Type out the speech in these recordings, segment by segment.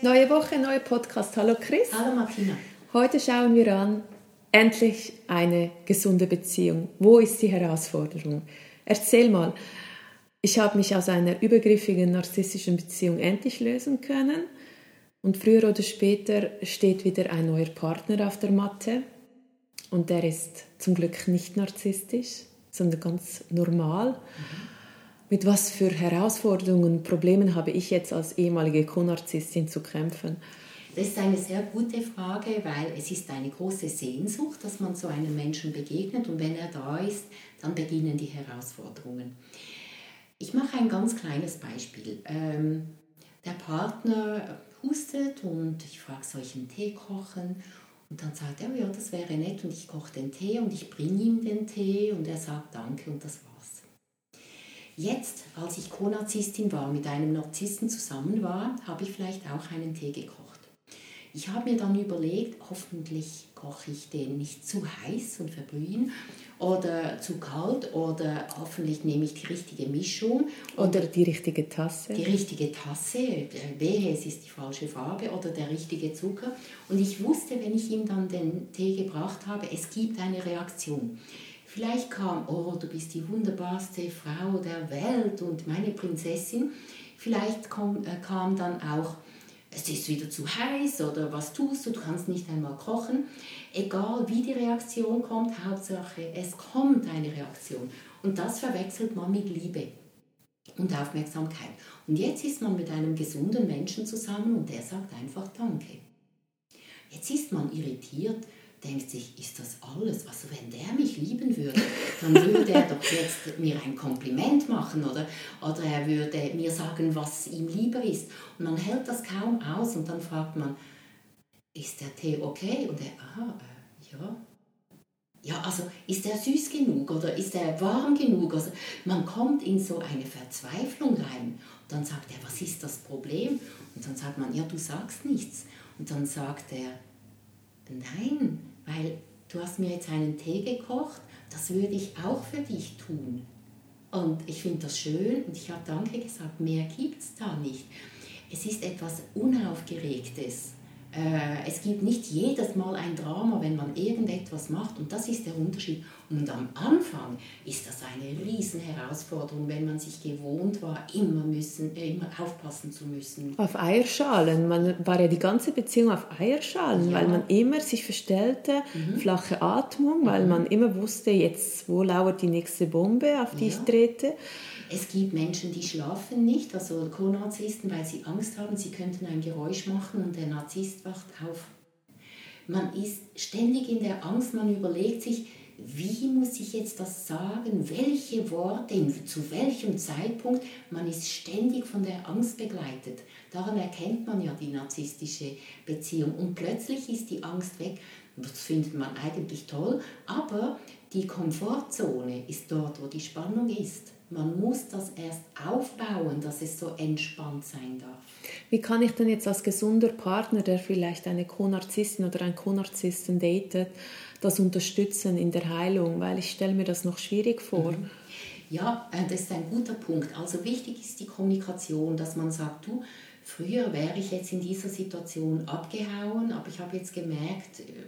Neue Woche, neuer Podcast. Hallo Chris. Hallo Martina. Heute schauen wir an, endlich eine gesunde Beziehung. Wo ist die Herausforderung? Erzähl mal, ich habe mich aus einer übergriffigen narzisstischen Beziehung endlich lösen können und früher oder später steht wieder ein neuer Partner auf der Matte und der ist zum Glück nicht narzisstisch, sondern ganz normal. Mhm mit was für Herausforderungen und Problemen habe ich jetzt als ehemalige Co-Narzisstin zu kämpfen? Das ist eine sehr gute Frage, weil es ist eine große Sehnsucht, dass man so einem Menschen begegnet und wenn er da ist, dann beginnen die Herausforderungen. Ich mache ein ganz kleines Beispiel. Ähm, der Partner hustet und ich frage, soll ich einen Tee kochen? Und dann sagt er, ja, das wäre nett und ich koche den Tee und ich bringe ihm den Tee und er sagt Danke und das war's. Jetzt, als ich Co-Narzisstin war, mit einem Narzissten zusammen war, habe ich vielleicht auch einen Tee gekocht. Ich habe mir dann überlegt, hoffentlich koche ich den nicht zu heiß und verbrühen oder zu kalt oder hoffentlich nehme ich die richtige Mischung. Oder die richtige Tasse. Die richtige Tasse, wehe, es ist die falsche Farbe oder der richtige Zucker. Und ich wusste, wenn ich ihm dann den Tee gebracht habe, es gibt eine Reaktion. Vielleicht kam, oh, du bist die wunderbarste Frau der Welt und meine Prinzessin. Vielleicht kam, äh, kam dann auch, es ist wieder zu heiß oder was tust du, du kannst nicht einmal kochen. Egal wie die Reaktion kommt, Hauptsache es kommt eine Reaktion. Und das verwechselt man mit Liebe und Aufmerksamkeit. Und jetzt ist man mit einem gesunden Menschen zusammen und der sagt einfach Danke. Jetzt ist man irritiert, denkt sich, ist das alles? Also wenn der mich lieben würde, dann würde er doch jetzt mir ein Kompliment machen oder, oder er würde mir sagen, was ihm lieber ist. Und man hält das kaum aus und dann fragt man, ist der Tee okay? Und er, aha, äh, ja. Ja, also ist er süß genug oder ist er warm genug? Also man kommt in so eine Verzweiflung rein. Und dann sagt er, was ist das Problem? Und dann sagt man, ja, du sagst nichts. Und dann sagt er, nein, weil du hast mir jetzt einen Tee gekocht, das würde ich auch für dich tun. Und ich finde das schön und ich habe Danke gesagt, mehr gibt es da nicht. Es ist etwas Unaufgeregtes. Äh, es gibt nicht jedes Mal ein Drama, wenn man irgendetwas macht und das ist der Unterschied. Und am Anfang ist das eine riesen Herausforderung, wenn man sich gewohnt war, immer müssen, äh, immer aufpassen zu müssen. Auf Eierschalen, man war ja die ganze Beziehung auf Eierschalen, ja. weil man immer sich verstellte, mhm. flache Atmung, weil mhm. man immer wusste, jetzt wo lauert die nächste Bombe, auf die ja. ich trete. Es gibt Menschen, die schlafen nicht, also Co-Narzissten, weil sie Angst haben, sie könnten ein Geräusch machen und der Narzisst wacht auf. Man ist ständig in der Angst, man überlegt sich, wie muss ich jetzt das sagen, welche Worte, zu welchem Zeitpunkt. Man ist ständig von der Angst begleitet. Daran erkennt man ja die narzisstische Beziehung. Und plötzlich ist die Angst weg. Das findet man eigentlich toll, aber die Komfortzone ist dort, wo die Spannung ist. Man muss das erst aufbauen, dass es so entspannt sein darf. Wie kann ich denn jetzt als gesunder Partner, der vielleicht eine Co-Narzisstin oder einen Co-Narzissten datet, das unterstützen in der Heilung? Weil ich stelle mir das noch schwierig vor. Mhm. Ja, äh, das ist ein guter Punkt. Also wichtig ist die Kommunikation, dass man sagt, du, früher wäre ich jetzt in dieser Situation abgehauen, aber ich habe jetzt gemerkt, äh,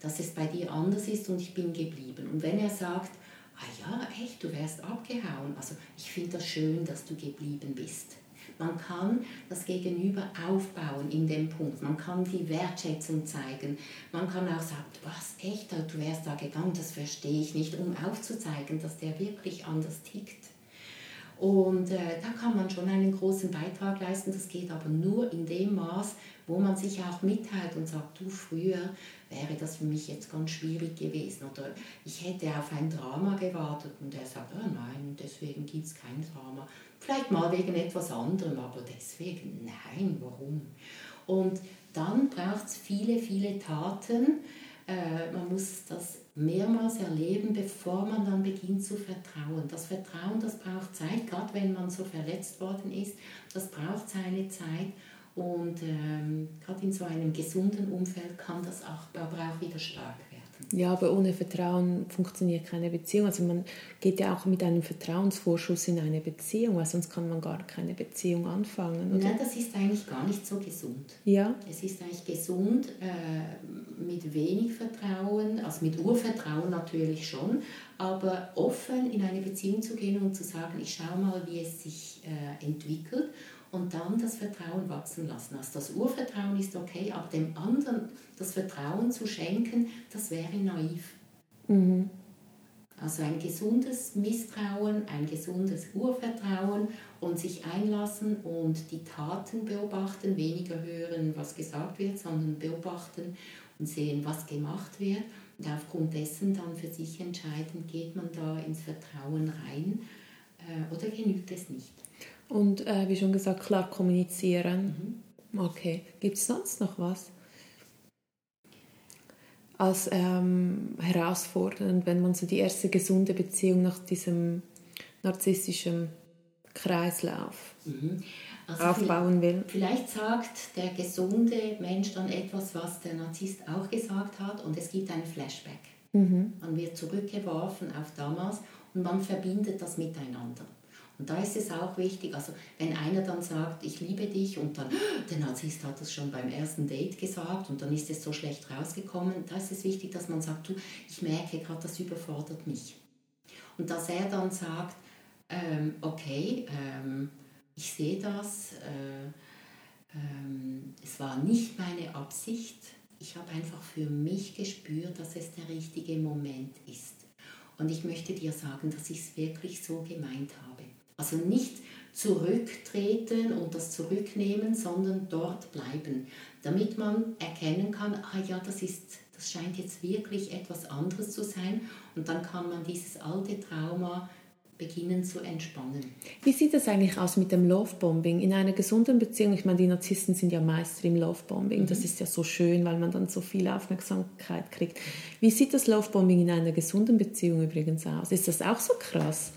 dass es bei dir anders ist und ich bin geblieben. Und wenn er sagt, ah ja, echt, du wärst abgehauen. Also ich finde das schön, dass du geblieben bist. Man kann das Gegenüber aufbauen in dem Punkt. Man kann die Wertschätzung zeigen. Man kann auch sagen, was echt, du wärst da gegangen, das verstehe ich nicht, um aufzuzeigen, dass der wirklich anders tickt. Und äh, da kann man schon einen großen Beitrag leisten. Das geht aber nur in dem Maß, wo man sich auch mitteilt und sagt, du früher wäre das für mich jetzt ganz schwierig gewesen oder ich hätte auf ein Drama gewartet und er sagt, oh nein, deswegen gibt es kein Drama. Vielleicht mal wegen etwas anderem, aber deswegen, nein, warum? Und dann braucht es viele, viele Taten. Äh, man muss das mehrmals erleben, bevor man dann beginnt zu vertrauen. Das Vertrauen, das braucht Zeit, gerade wenn man so verletzt worden ist, das braucht seine Zeit. Und ähm, gerade in so einem gesunden Umfeld kann das auch, aber auch wieder stark werden. Ja, aber ohne Vertrauen funktioniert keine Beziehung. Also man geht ja auch mit einem Vertrauensvorschuss in eine Beziehung, weil sonst kann man gar keine Beziehung anfangen. Oder? Nein, das ist eigentlich gar nicht so gesund. Ja. Es ist eigentlich gesund äh, mit wenig Vertrauen, also mit Urvertrauen natürlich schon, aber offen in eine Beziehung zu gehen und zu sagen, ich schaue mal, wie es sich äh, entwickelt und dann das Vertrauen wachsen lassen. Also das Urvertrauen ist okay, aber dem anderen das Vertrauen zu schenken, das wäre naiv. Mhm. Also ein gesundes Misstrauen, ein gesundes Urvertrauen und sich einlassen und die Taten beobachten, weniger hören, was gesagt wird, sondern beobachten und sehen, was gemacht wird und aufgrund dessen dann für sich entscheiden, geht man da ins Vertrauen rein äh, oder genügt es nicht. Und äh, wie schon gesagt, klar kommunizieren. Mhm. Okay. Gibt es sonst noch was? Als ähm, herausfordernd, wenn man so die erste gesunde Beziehung nach diesem narzisstischen Kreislauf mhm. also aufbauen will. Vielleicht sagt der gesunde Mensch dann etwas, was der Narzisst auch gesagt hat, und es gibt ein Flashback. Mhm. Man wird zurückgeworfen auf damals und man verbindet das miteinander. Und da ist es auch wichtig, also wenn einer dann sagt, ich liebe dich und dann, der Narzisst hat das schon beim ersten Date gesagt und dann ist es so schlecht rausgekommen, da ist es wichtig, dass man sagt, du, ich merke gerade, das überfordert mich. Und dass er dann sagt, ähm, okay, ähm, ich sehe das, äh, ähm, es war nicht meine Absicht, ich habe einfach für mich gespürt, dass es der richtige Moment ist. Und ich möchte dir sagen, dass ich es wirklich so gemeint habe. Also nicht zurücktreten und das zurücknehmen, sondern dort bleiben, damit man erkennen kann, ah ja, das ist das scheint jetzt wirklich etwas anderes zu sein und dann kann man dieses alte Trauma beginnen zu entspannen. Wie sieht das eigentlich aus mit dem Lovebombing? In einer gesunden Beziehung, ich meine, die Narzissten sind ja Meister im Lovebombing. Mhm. Das ist ja so schön, weil man dann so viel Aufmerksamkeit kriegt. Wie sieht das Lovebombing in einer gesunden Beziehung übrigens aus? Ist das auch so krass?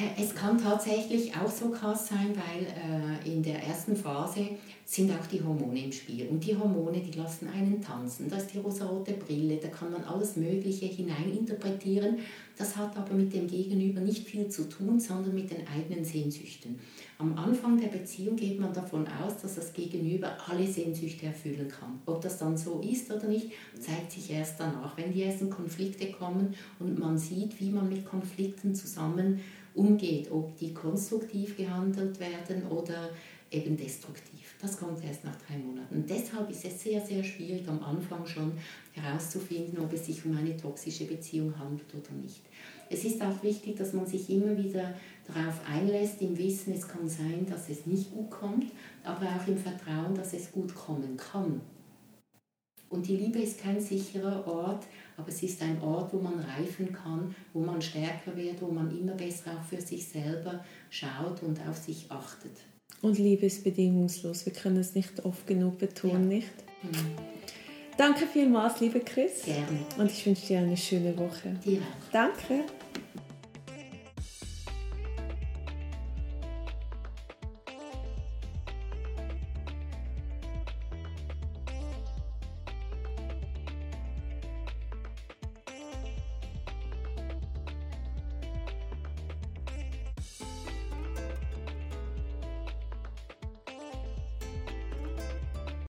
Äh, es kann tatsächlich auch so krass sein, weil äh, in der ersten Phase sind auch die Hormone im Spiel. Und die Hormone, die lassen einen tanzen. Da ist die rosarote Brille, da kann man alles Mögliche hineininterpretieren. Das hat aber mit dem Gegenüber nicht viel zu tun, sondern mit den eigenen Sehnsüchten. Am Anfang der Beziehung geht man davon aus, dass das Gegenüber alle Sehnsüchte erfüllen kann. Ob das dann so ist oder nicht, zeigt sich erst danach, wenn die ersten Konflikte kommen und man sieht, wie man mit Konflikten zusammen umgeht, ob die konstruktiv gehandelt werden oder eben destruktiv. Das kommt erst nach drei Monaten. Deshalb ist es sehr, sehr schwierig am Anfang schon herauszufinden, ob es sich um eine toxische Beziehung handelt oder nicht. Es ist auch wichtig, dass man sich immer wieder darauf einlässt, im Wissen, es kann sein, dass es nicht gut kommt, aber auch im Vertrauen, dass es gut kommen kann. Und die Liebe ist kein sicherer Ort, aber es ist ein Ort, wo man reifen kann, wo man stärker wird, wo man immer besser auch für sich selber schaut und auf sich achtet. Und Liebe ist bedingungslos. Wir können es nicht oft genug betonen, ja. nicht? Mhm. Danke vielmals, liebe Chris. Gerne. Und ich wünsche dir eine schöne Woche. Dir auch. Danke.